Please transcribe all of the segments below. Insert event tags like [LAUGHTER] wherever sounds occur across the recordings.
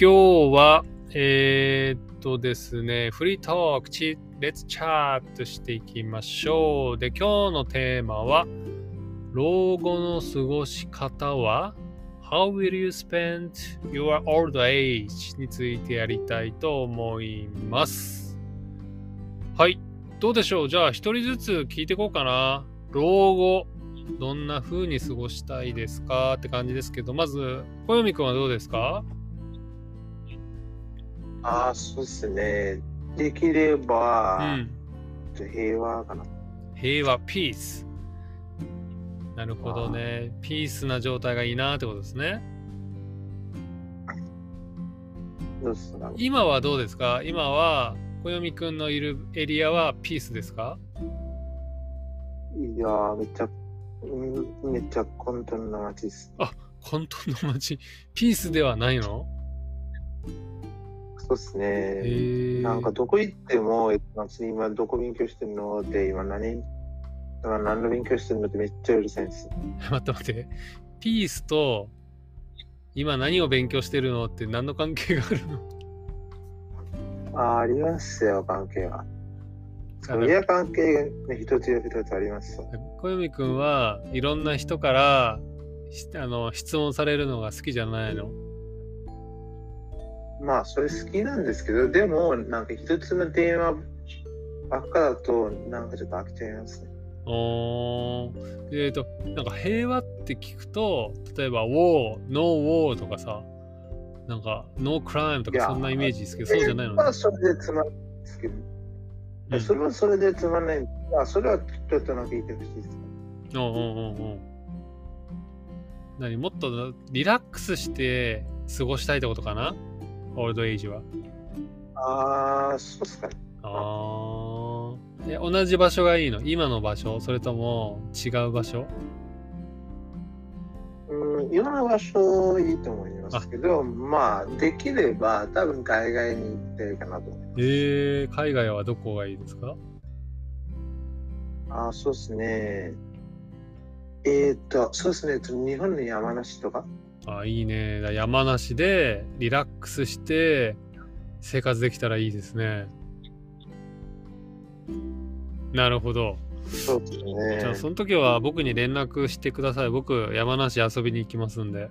今日は、えー、っとですね、フリートーク、チレッツチャットしていきましょう。で、今日のテーマは、老後の過ごし方は How will you spend your old age? についてやりたいと思います。はい。どうでしょう？じゃあ、一人ずつ聞いていこうかな。老後、どんな風に過ごしたいですか？って感じですけど、まず、小読くんはどうですか？ああ、そうですね。できれば、うん、平和かな。平和、ピース。なるほどね。ピースな状態がいいなってことですね。今はどうですか？今は小読くんのいるエリアはピースですか？いやめっちゃ、めっちゃ混沌な街です。あ、混沌の街。ピースではないの？そうっすね。なんかどこ行っても、今どこ勉強してんのって今何今何の勉強してんのってめっちゃうるさいんです。[LAUGHS] 待って待って。ピースと今何を勉強してるのって何の関係があるの？あありますよ、関係は。そりゃ関係が、ね、一つや二つあります。小読くんはいろんな人からあの質問されるのが好きじゃないの？まあ、それ好きなんですけど、でも、なんか一つの電話ばっかだと、なんかちょっと飽きちゃいますね。おえっ、ー、と、なんか平和って聞くと、例えば、ウォー、ノーウォーとかさ、なんか、ノークライムとかそんなイメージですけど、そうじゃないのね。それでつまんないですけど、うん、それはそれでつまんない。あ、それはちょっとなんか言ってほしいです。おうおうおうおう何？もっとリラックスして過ごしたいってことかな？オールドエイジは。ああ、そうっすかね。ああ。え、同じ場所がいいの？今の場所？それとも違う場所？うん、今の場所いいと思いますけど、まあ、できれば多分海外に行ってるかなと思います。えー、海外はどこがいいですか？あそうですね。えー、っと、そうですね。日本の山梨とか？あいいね。山梨でリラックスして生活できたらいいですね。なるほど。そうですね。じゃあその時は僕に連絡してください。僕山梨遊びに行きますんで。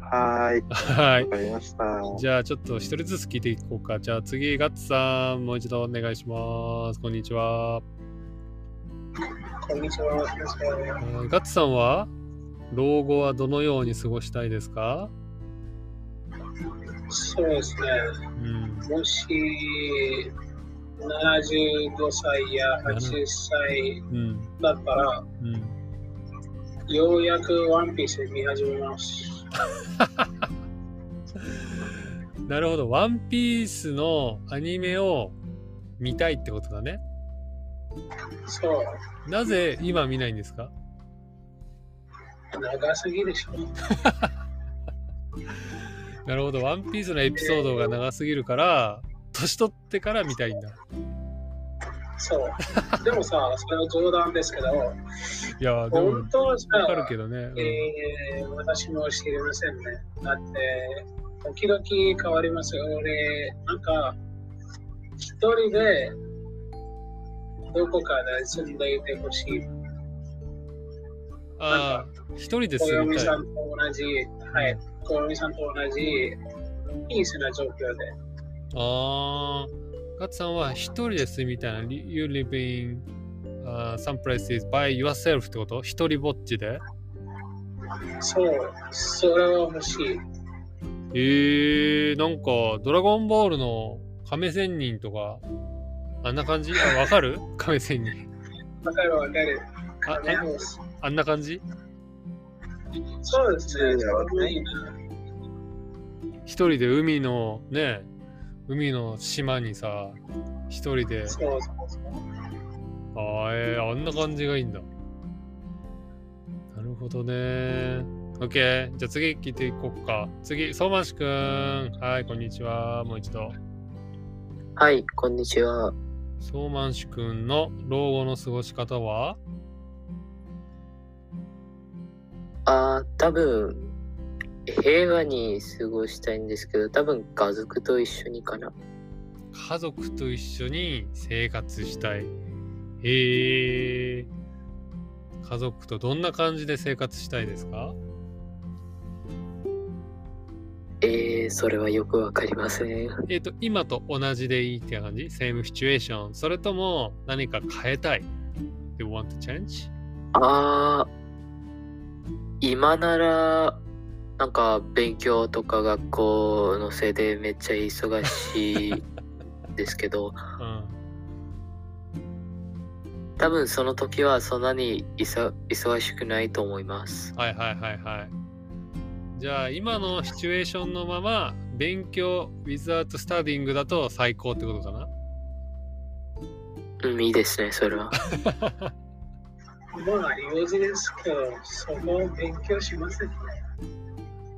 はい。はい。わかりました。じゃあちょっと一人ずつ聞いていこうか。じゃあ次、ガッツさん、もう一度お願いします。こんにちは。こんにちは。ガッツさんは？老後はどのように過ごしたいですか？そうですね。うん、もし75歳や80歳だったら、うん、ようやくワンピース見始めます。[LAUGHS] なるほど。ワンピースのアニメを見たいってことだね。そう。なぜ今見ないんですか？長すぎでしょ。[LAUGHS] なるほど、ワンピースのエピソードが長すぎるから、年取ってから見たいんだ。そう。でもさ、それは冗談ですけど、いや、でも、本当はわかるけどね、うん、えー、私も知りませんね。だって、時々変わりますよ。俺、なんか、一人で、どこかで住んでいてほしい。ああ、一人で住みたい。さんと同じ、はい、小読さんと同じ、ピースな状況で。ああ、ガッツさんは一人で住みたいな。You live in、uh, some places by yourself ってこと？一人ぼっちで？そう、それは欲しい。えー、なんか、ドラゴンボールの亀仙人とか、あんな感じ？あ、わかる？亀仙人。わかるわかる。あ、あんな感じ？そうですね。一人で海のね、海の島にさ、一人で。そうそうそう。あえー、あんな感じがいいんだ。なるほどね。OK。じゃあ次聞いていこうか。次、相馬市くん。はい、こんにちは。もう一度。はい、こんにちは。相馬市くんの老後の過ごし方は？ああ、多分、平和に過ごしたいんですけど、多分家族と一緒にかな。家族と一緒に生活したい。へえ。家族とどんな感じで生活したいですか？えー、それはよくわかりません。えっ、と、今と同じでいいって感じ ?same situation? それとも何か変えたい ?You want to change? あー、今なら、なんか勉強とか学校のせいでめっちゃ忙しいですけど、[LAUGHS] うん。多分その時はそんなに忙しくないと思います。はいはいはいはい。じゃあ今のシチュエーションのまま勉強 without studying だと最高ってことかな？うん、いいですね、それは。[LAUGHS] まあ、用事ですけど、そこを勉強しませんね。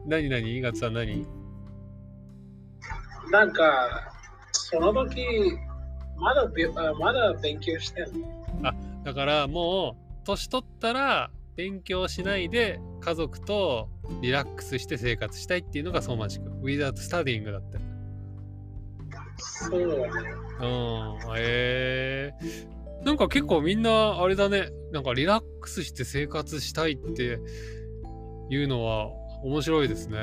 何何？ガツさん何？なんか、その時、まだびあまだ勉強してるだからもう年取ったら勉強しないで家族とリラックスして生活したいっていうのが相馬市君。without studying だって。そうだね。うんへえなんか結構みんなあれだね。なんかリラックスして生活したいっていうのは面白いですね。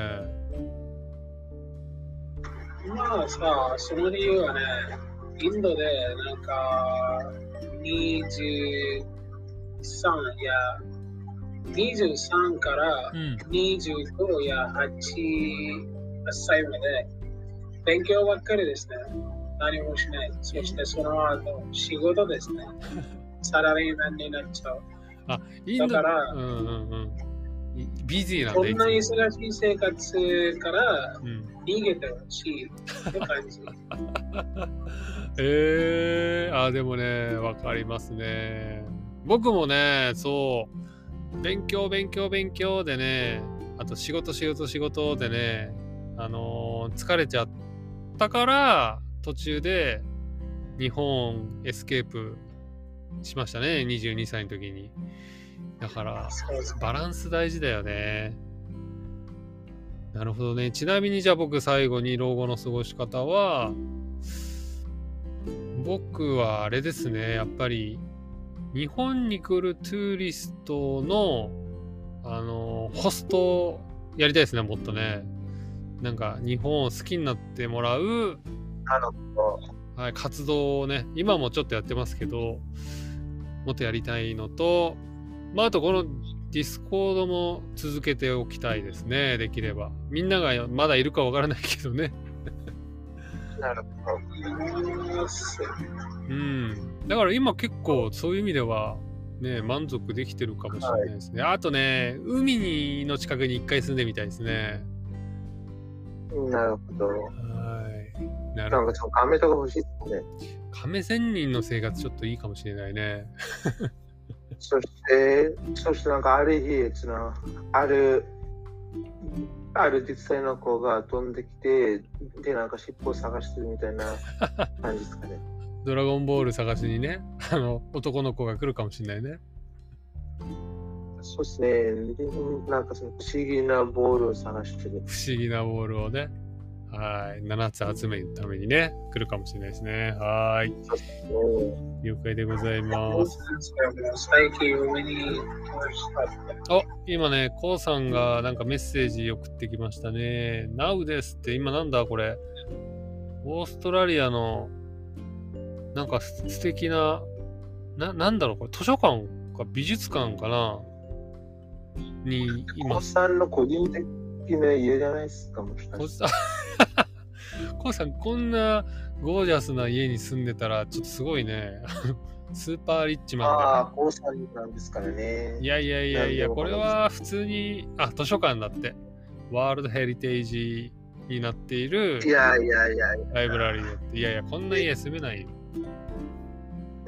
まあさ、その理由はね、インドでなんか23や23からうん。25や8歳まで勉強ばっかりですね。何もしない。そしてその後仕事ですね。[LAUGHS] サラリーマンになっちゃう。インドだからうんうんうんいビジーなんこんな忙しい生活からうん逃げてほしいって感じ。[LAUGHS] えー、あでもねわかりますね僕もねそう勉強勉強勉強でねあと仕事仕事仕事でねあのー疲れちゃったから途中で日本エスケープしましたね22歳の時にだからバランス大事だよね。なるほどね。ちなみにじゃあ僕最後に老後の過ごし方は、僕はあれですね、やっぱり日本に来る tourist の、あの、ホストやりたいですね、もっとね。なんか日本を好きになってもらう、あの、はい、活動をね、今もちょっとやってますけど、もっとやりたいのと、まあ、あとこの Discord も続けておきたいですね、できれば。みんながまだいるかわからないけどね。なるほど。うん。だから今結構そういう意味では、ね、満足できてるかもしれないですね。あとね、海にの近くに一回住んでみたいですね。なるほど。はい。なるほど。なんかその亀とか欲しいですね。亀仙人の生活ちょっといいかもしれないね。[LAUGHS] そして、そしてなんかある日、その、ある、ある実際の子が飛んできて、で、なんか尻尾を探してるみたいな [LAUGHS] 感じですかね。ドラゴンボール探しにね、あの、男の子が来るかもしれないね。そうですね。でなんかその不思議なボールを探してる。不思議なボールをね、はい、7つ集めるためにね、来るかもしれないですね。はい、了解でございます。あ、今ね、コウさんがなんかメッセージ送ってきましたね。Now ですって、今なんだこれ。オーストラリアの、なんかす素敵な、な、なんだろうこれ、図書館か美術館かなにいお子ます。さんの個人的な家じゃないですか、もしかコウして。コウさん、こんなゴージャスな家に住んでたら、ちょっとすごいね。[LAUGHS] スーパーリッチマンああ、高さんなんですからね。いやいやいやいや、これは普通に、あ、図書館だって。ワールドヘリテージになっているいやいやいや、ライブラリーだって。いやいや、こんな家住めないよ。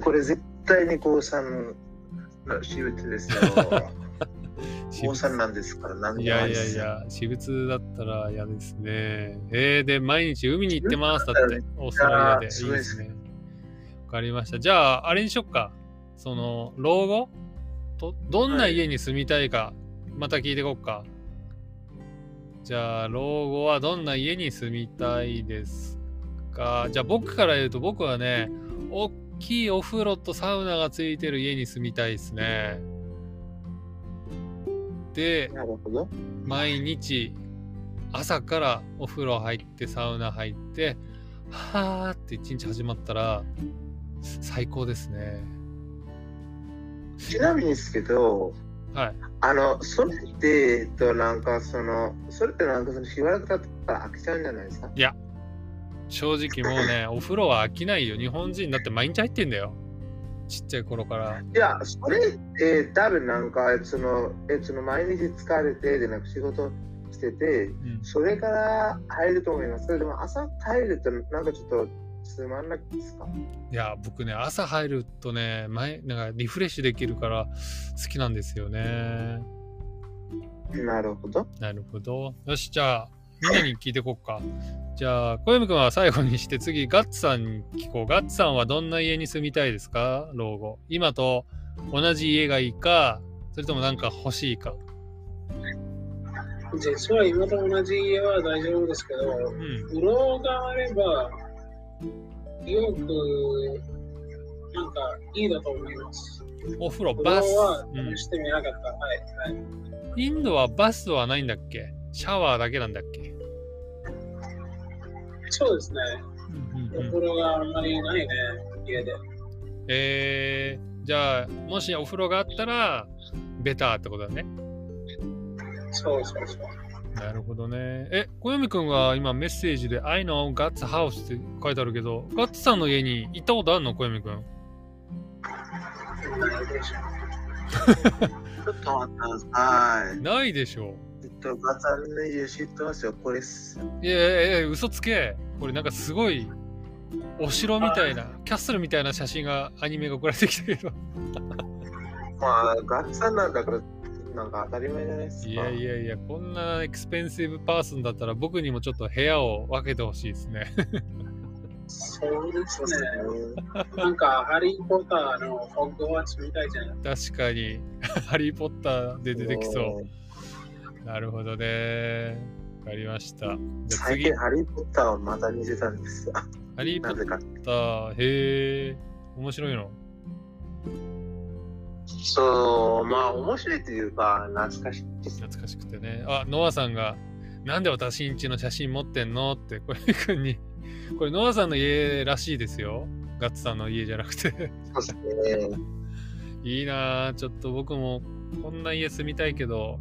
これ絶対に高さんの私物ですよ。[LAUGHS] 私高さん物なんですから、なんいでもなやいやいや、私物だったら嫌ですね。えー、で、毎日海に行ってます。だって、オーストラリアで。いいですね。わかりました。じゃあ、あれにしよっか。その、老後？とどんな家に住みたいか、また聞いていこうか。じゃあ、老後はどんな家に住みたいですか？じゃあ、僕から言うと、僕はね、大きいお風呂とサウナがついてる家に住みたいですね。で、なるほど。毎日、朝からお風呂入って、サウナ入って、はーって一日始まったら、最高ですね。ちなみにですけど、はい。あの、それって、えっと、なんかその、それってなんかその、しばらく経ったら飽きちゃうんじゃないですか？正直もうね、お風呂は飽きないよ。日本人だって毎日入ってんだよ。ちっちゃい頃から。いや、それって多分なんか、その、えその毎日疲れて、で、なんか仕事してて、うんそれから入ると思います。でも朝入るとなんかちょっとつまんなくですか？いや、僕ね、朝入るとね、前、なんかリフレッシュできるから好きなんですよね。なるほど。なるほど。よし、じゃあ、みんなに聞いてこっか。じゃあ、小山くんは最後にして、次、ガッツさんに聞こう。ガッツさんはどんな家に住みたいですか？老後。今と同じ家がいいか、それともなんか欲しいか。実は今と同じ家は大丈夫ですけど、うん。風呂があれば、よく、なんかいいだと思います。お風呂、バス。はうん試してみなかった。はい、はい。インドはバスはないんだっけ？シャワーだけなんだっけ？そうですね。お風呂があんまりないね、家で。えー、じゃあ、もしお風呂があったら、ベターってことだね。そうそうそう。なるほどね。え、小読くんが今メッセージで I know Guts House って書いてあるけど、ガッツさんの家に行ったことあるの？小読くん。ないでしょ [LAUGHS] ちょっと待ってください。ないでしょ。と、ガツさんの家知ってますよ。これっす。いやいやいや、嘘つけ。これなんかすごい、お城みたいな、 castle みたいな写真が、アニメが送られてきたけど。[LAUGHS] まあ、ガツさんなんだから、なんか当たり前じゃないですか。いやいやいや、こんな expensive person だったら僕にもちょっと部屋を分けてほしいですね。そうですね。ね。なんか、ハリー・ポッターのホッグワーツみたいじゃない確かに、ハリー・ポッターで出てきそう。なるほどね。わかりました。じゃあ次最近、、ハリー・ポッターをまた見てたんですよ。ハリー・ポッ。ター、へえ、面白いの？そう、まあ、面白いというか、懐かしい。懐かしくてね。あ、ノアさんが、なんで私んちの写真持ってんの？って、これくんに、これノアさんの家らしいですよ。ガッツさんの家じゃなくて。そうですね。いいなぁ。ちょっと僕もこんな家住みたいけど、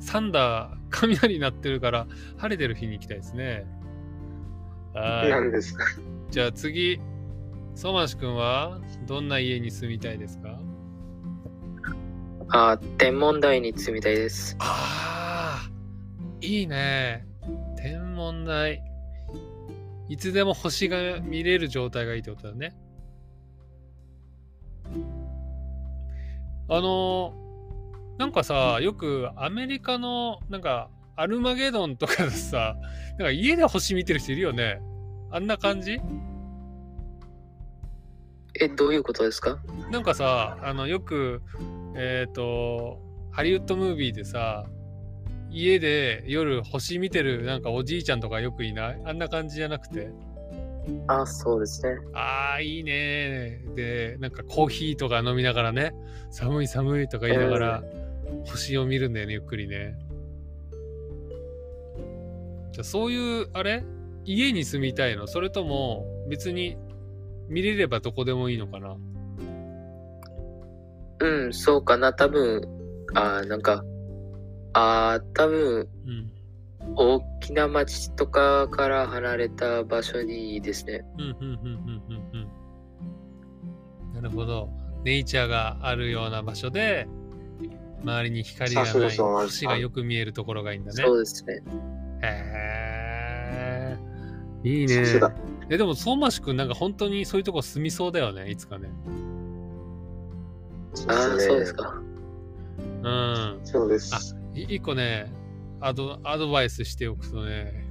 サンダー、雷になってるから、晴れてる日に行きたいですね。はないんですか？じゃあ次、ソマシ君はどんな家に住みたいですか？あ、天文台に住みたいです。ああ、いいね。天文台。いつでも星が見れる状態がいいってことだね。あの、なんかさ、よくアメリカの、なんか、アルマゲドンとかでさ、[LAUGHS] なんか家で星見てる人いるよね。あんな感じ？え、どういうことですか？なんかさ、あの、よく、えっ、と、ハリウッドムービーでさ、家で夜星見てるなんかおじいちゃんとかよくいない？あんな感じじゃなくて？あ、そうですね。ああ、いいね。で、なんかコーヒーとか飲みながらね、寒い寒いとか言いながら、星を見るんだよね、ゆっくりね。じゃあそういう、あれ？家に住みたいの？それとも別に見れればどこでもいいのかな？うん、そうかな。多分、あ、なんか、あ、多分、うん。大きな町とかから離れた場所にいいですね。うんうんうんうんうんうん。なるほど。ネイチャーがあるような場所で、周りに光がない星がよく見えるところがいいんだね。そうですね。へえ。いいね。え、でも、相馬市くんなんか本当にそういうとこ住みそうだよね、いつかね。ああ、そうです。か。うん。そうです。い一個ねアド、アドバイスしておくとね、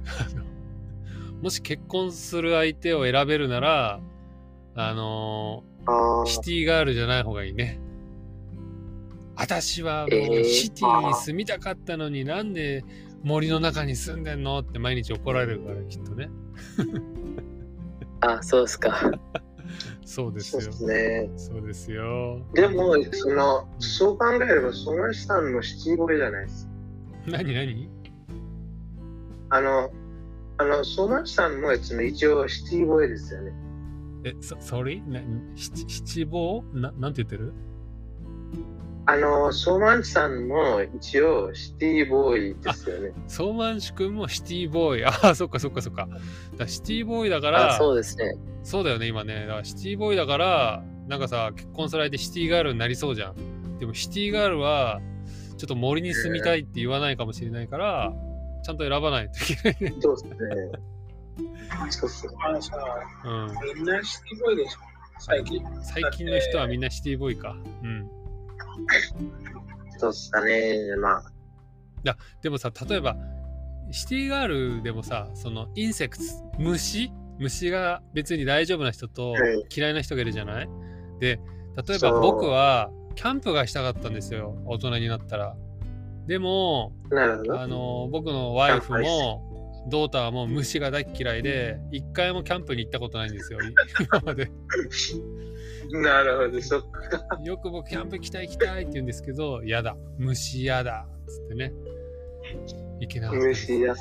もし結婚する相手を選べるなら、あのあシティガールじゃない方がいいね。私はもうえーシティに住みたかったのになんで森の中に住んでんの？って毎日怒られるからきっとねあ、そうっすか。そうですよそうですね。そうですよでも、その、そう考えれば、ソマシさんのシティボーイじゃないです。何何？あの、あの、ソマシさんもやつの一応シティボーイですよね。え、そ、sorry? な七七坊ななんて言ってる？あの、ソマシさんも一応シティボーイですよね。ソーマンシ君もシティボーイ。ああ、そっかそっかそっか。だシティボーイだから、あ、そうですね。そうだよね、今ね。だからシティボーイだから、なんかさ、結婚する相手シティガールになりそうじゃん。でもシティガールは、ちょっと森に住みたいって言わないかもしれないから、ちゃんと選ばないといけないね。そうですね。そうっすね。うん。みんなシティボーイでしょ、最近。最近の人はみんなシティボーイか。うん。そうっすかね。まあ、でもさ、例えば、シティガールでもさ、そのインセクツ、虫？虫が別に大丈夫な人とはい嫌いな人がいるじゃない？で、例えば僕はキャンプがしたかったんですよ、大人になったら。でも。あの、僕のワイフも、ドーターも虫が大っ嫌いで、一回もキャンプに行ったことないんですよ、[LAUGHS] 今まで。なるほど、そっか。よく僕キャンプ行きたい行きたいって言うんですけど、やだ、虫やだ、つってね。行けなかった。虫嫌で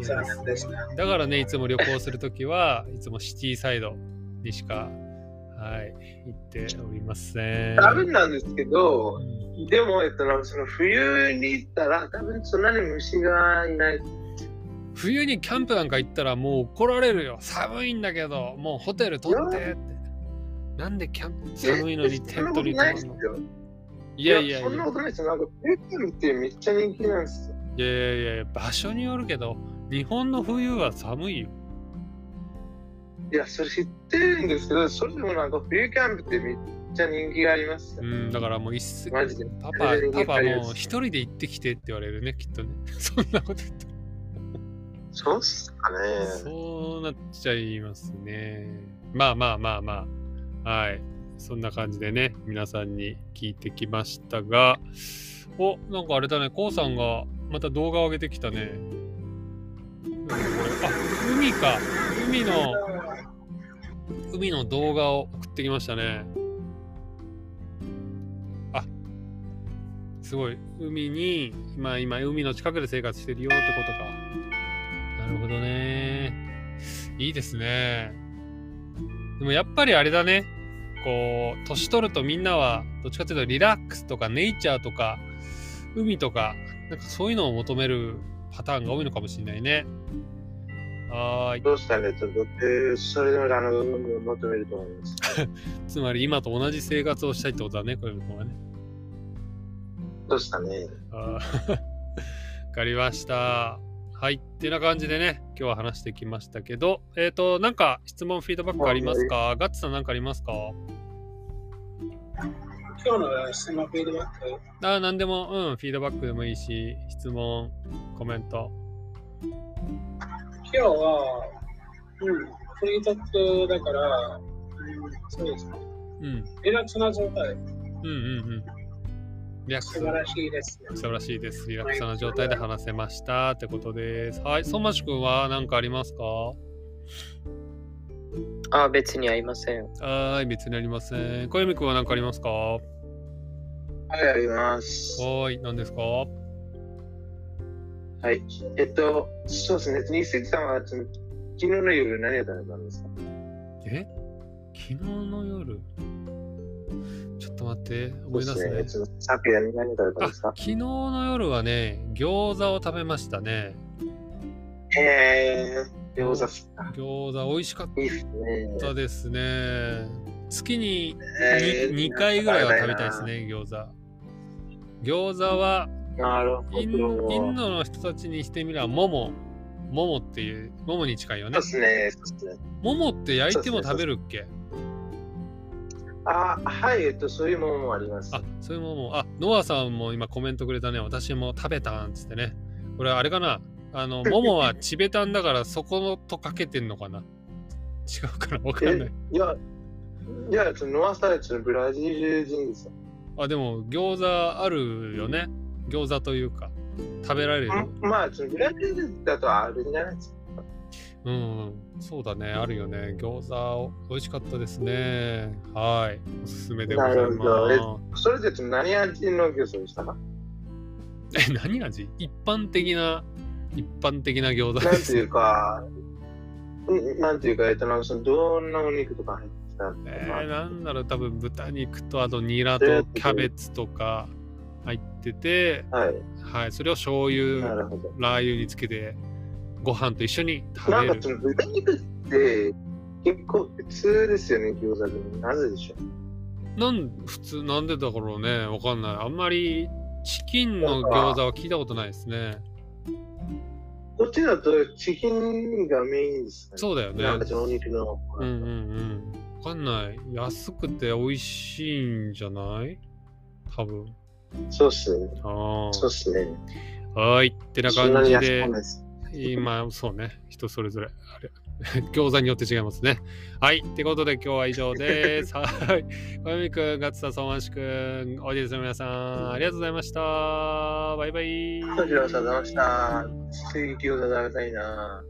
念ですね。だからね、いつも旅行するときはいつもシティサイドにしか、はい、行っておりません。多分なんですけどう、んでも、えっと、なんかその冬に行ったら、多分そんなに虫がいない。冬にキャンプなんか行ったらもう怒られるよ。寒いんだけど、もうホテル取ってって。なんでキャンプ寒いのにテントに泊まるの？いやいやいやそんなことないですよ。なんか、ペットルってめっちゃ人気なんですよ。いやいやいや、場所によるけど、日本の冬は寒いよ。いや、それ知ってるんですけど、それでもなんか冬キャンプってめっちゃ人気がありますよ。うん、だからもう一斉マジで。パパパパもう一人で行ってきてって言われるね、きっとね。そんなこと言ったら。そうっすかね。そうなっちゃいますね。まあまあまあまあ。はい。そんな感じでね、皆さんに聞いてきましたが、お、なんかあれだね、こうさんがまた動画を上げてきたね。なんだこれあ、海か。海の、海の動画を送ってきましたね。あ、すごい。海に、今、今、海の近くで生活してるよってことか。なるほどね。いいですね。でもやっぱりあれだね。こう、年取るとみんなは、どっちかというとリラックスとかネイチャーとか、海とか、なんかそういうのを求めるパターンが多いのかもしれないね。はーい。どうしたんで、ちょっと、えーそれでもあの、求めると思います。[LAUGHS] つまり今と同じ生活をしたいってことだね、こういうのはね。どうしたね。[LAUGHS] わかりました。はい。ってな感じでね、今日は話してきましたけど、えっ、と、なんか質問、フィードバックありますか？ガッツさんなんかありますか？今日の質問フィードバック、あーなんでも、うん、フィードバックでもいいし、質問、コメント。今日は、うん、フリートークだから、うん、そうですね。うん、リラックスな状態、うん、うん、うん。リラックス素晴らしいですね。素晴らしいです。リラックスな状態で話せましたってことです。はい。ソマシ君は何かありますか？あ、別にありません。はーい、別にありません。小泉君は何かありますか？ははい、あります。ーい、何ですか？はい。えっと、そうですね。ニースさんは、昨日の夜何を食べたんですかえ？昨日の夜？ちょっと待って、思い出すね。昨夜何を食べたんあ、ですか？昨日の夜はね、餃子を食べましたね。えー、餃子っすか。餃子美味しかっいいっすね。たですね。月にえ 2, 回ぐらいは食べたいです。ね、餃子。餃子はイン。ドの人たちにしてみれば、もも。ももっていう、ももに近いよねそうで。すね。そうですね。ももって焼いても食べるっけ？あ、はい、えっと、そういうものもあります。あ、そういうもも。あ、ノアさんも今コメントくれたね。私も食べたんつってね。これあれかな？あの、[LAUGHS] ももはチベタンだからそことかけてんのかな？違うかな？わかんない。いや、いや、ノアスタイチのブラジル人ですよ。あ、でも餃子あるよね？餃子というか。食べられる？まあ、ブラジルだとあるんじゃないですか。うん、そうだね、あるよね。餃子、美味しかったですね。はい。おすすめでございなるほどえまそれで何味の餃子でしたかす。[LAUGHS] え、何味？一般的な、一般的な餃子なんですていうか、うんなんていうか、えっと、なんかそのどんなお肉とか入ってたえー、なんだろう、多分豚肉と、あとニラとキャベツとか入ってて、はい、はい、それを醤油。ラー油につけて、ご飯と一緒に食べる。なんかその豚肉って結構普通ですよね、餃子でも。なぜでしょう？なん、普通、なんでだろうね、わかんない。あんまりチキンの餃子は聞いたことないですね。こっちだとチキンがメインですかね。そうだよね。なんかお肉の。うんうんうん。わかんない。安くて美味しいんじゃない？多分。そうっすね。あそうっすね。あ。はーい。ってな感じでくない、です。今、そうね。人それぞれ。あれ。[LAUGHS] 餃子によって違いますね。はい。ってことで今日は以上です。[LAUGHS] はい。小泉くん、ガッツさん、相馬市くん、オーディエンスの皆さん、ありがとうございました。バイバイ。ありがとうございました。次餃子食べたいな。